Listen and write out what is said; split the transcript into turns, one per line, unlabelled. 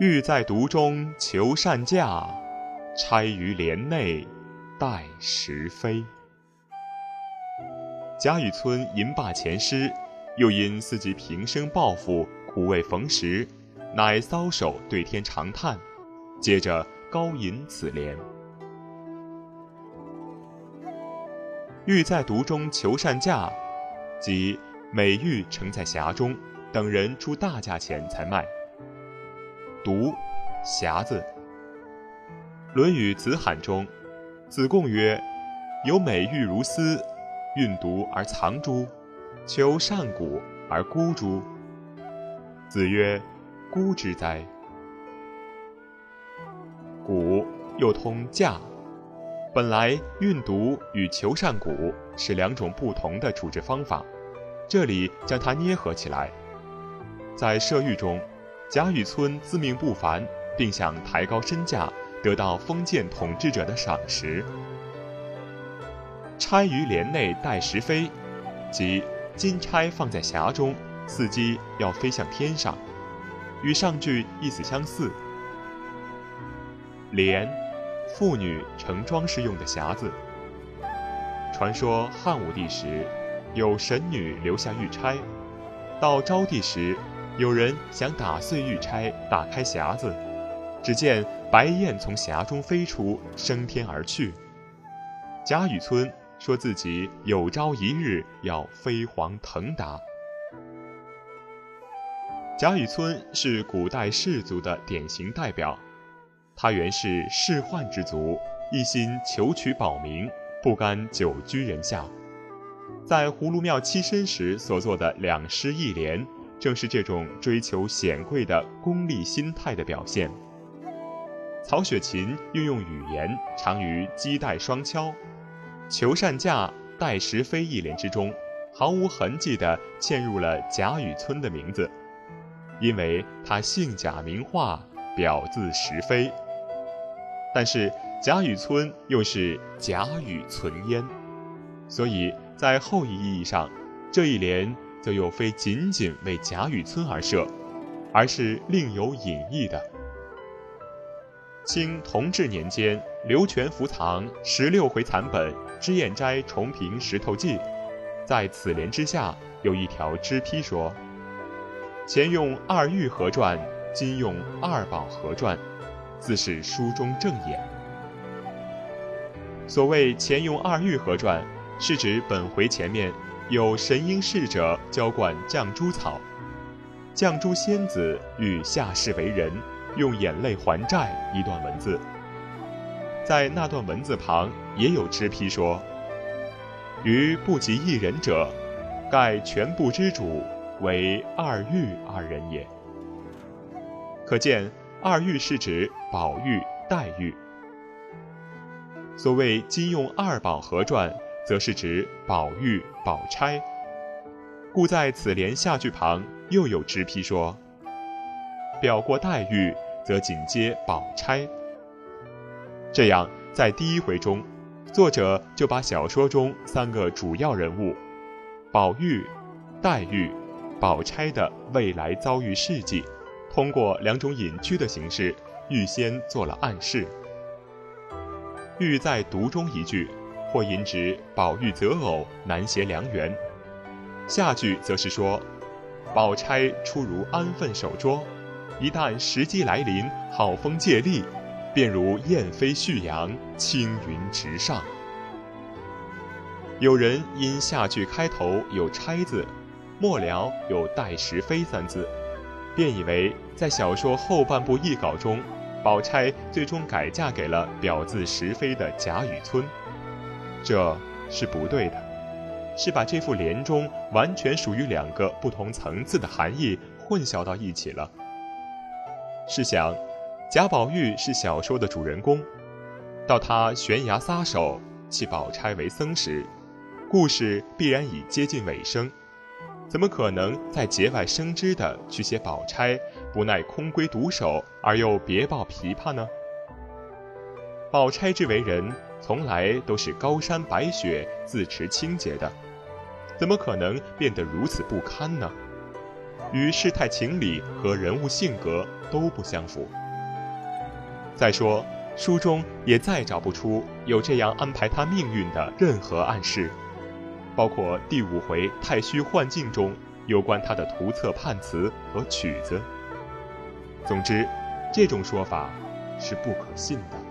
欲在独中求善价，钗于帘内待时飞。贾雨村吟罢前诗，又因自己平生抱负，苦未逢时，乃搔首对天长叹，接着高吟此联：欲在独中求善价，即美玉盛在匣中，等人出大价钱才卖。独，匣子。《论语·子罕》中，子贡曰：“有美玉如丝，运毒而藏诸？求善古而孤诸？”子曰：“孤之哉！”古又通价，本来运毒与求善古是两种不同的处置方法，这里将它捏合起来，在射御中。贾雨村自命不凡，并想抬高身价，得到封建统治者的赏识。钗于帘内待时飞，即金钗放在匣中，伺机要飞向天上，与上句意思相似。帘，妇女盛装饰用的匣子。传说汉武帝时，有神女留下玉钗，到昭帝时。有人想打碎玉钗，打开匣子，只见白燕从匣中飞出，升天而去。贾雨村说自己有朝一日要飞黄腾达。贾雨村是古代士族的典型代表，他原是仕宦之族，一心求取保民，不甘久居人下。在葫芦庙栖身时所作的两诗一联。正是这种追求显贵的功利心态的表现。曹雪芹运用语言，常于击带双敲，求善价待时飞一联之中，毫无痕迹地嵌入了贾雨村的名字，因为他姓贾名化，表字时飞。但是贾雨村又是贾雨存焉，所以在后一意义上，这一联。则又非仅仅为贾雨村而设，而是另有隐意的。清同治年间，刘全福藏十六回残本《脂砚斋重评石头记》，在此联之下有一条支批说：“前用二玉合传，今用二宝合传，自是书中正眼。”所谓前用二玉合传，是指本回前面。有神瑛侍者浇灌绛珠草，绛珠仙子欲下世为人，用眼泪还债一段文字。在那段文字旁也有支批说：“于不及一人者，盖全部之主为二玉二人也。”可见二玉是指宝玉、黛玉。所谓金用二宝合传。则是指宝玉、宝钗，故在此联下句旁又有直批说：“表过黛玉，则紧接宝钗。”这样，在第一回中，作者就把小说中三个主要人物——宝玉、黛玉、宝钗的未来遭遇事迹，通过两种隐居的形式，预先做了暗示。欲在读中一句。或引指宝玉择偶难携良缘，下句则是说，宝钗出如安分守拙，一旦时机来临，好风借力，便如燕飞旭阳，青云直上。有人因下句开头有“钗”字，末了有“待时飞”三字，便以为在小说后半部译稿中，宝钗最终改嫁给了表字石飞的贾雨村。这是不对的，是把这副联中完全属于两个不同层次的含义混淆到一起了。试想，贾宝玉是小说的主人公，到他悬崖撒手弃宝钗为僧时，故事必然已接近尾声，怎么可能在节外生枝的去写宝钗不耐空闺独守而又别抱琵琶呢？宝钗之为人。从来都是高山白雪、自持清洁的，怎么可能变得如此不堪呢？与世态情理和人物性格都不相符。再说，书中也再找不出有这样安排他命运的任何暗示，包括第五回太虚幻境中有关他的图册判词和曲子。总之，这种说法是不可信的。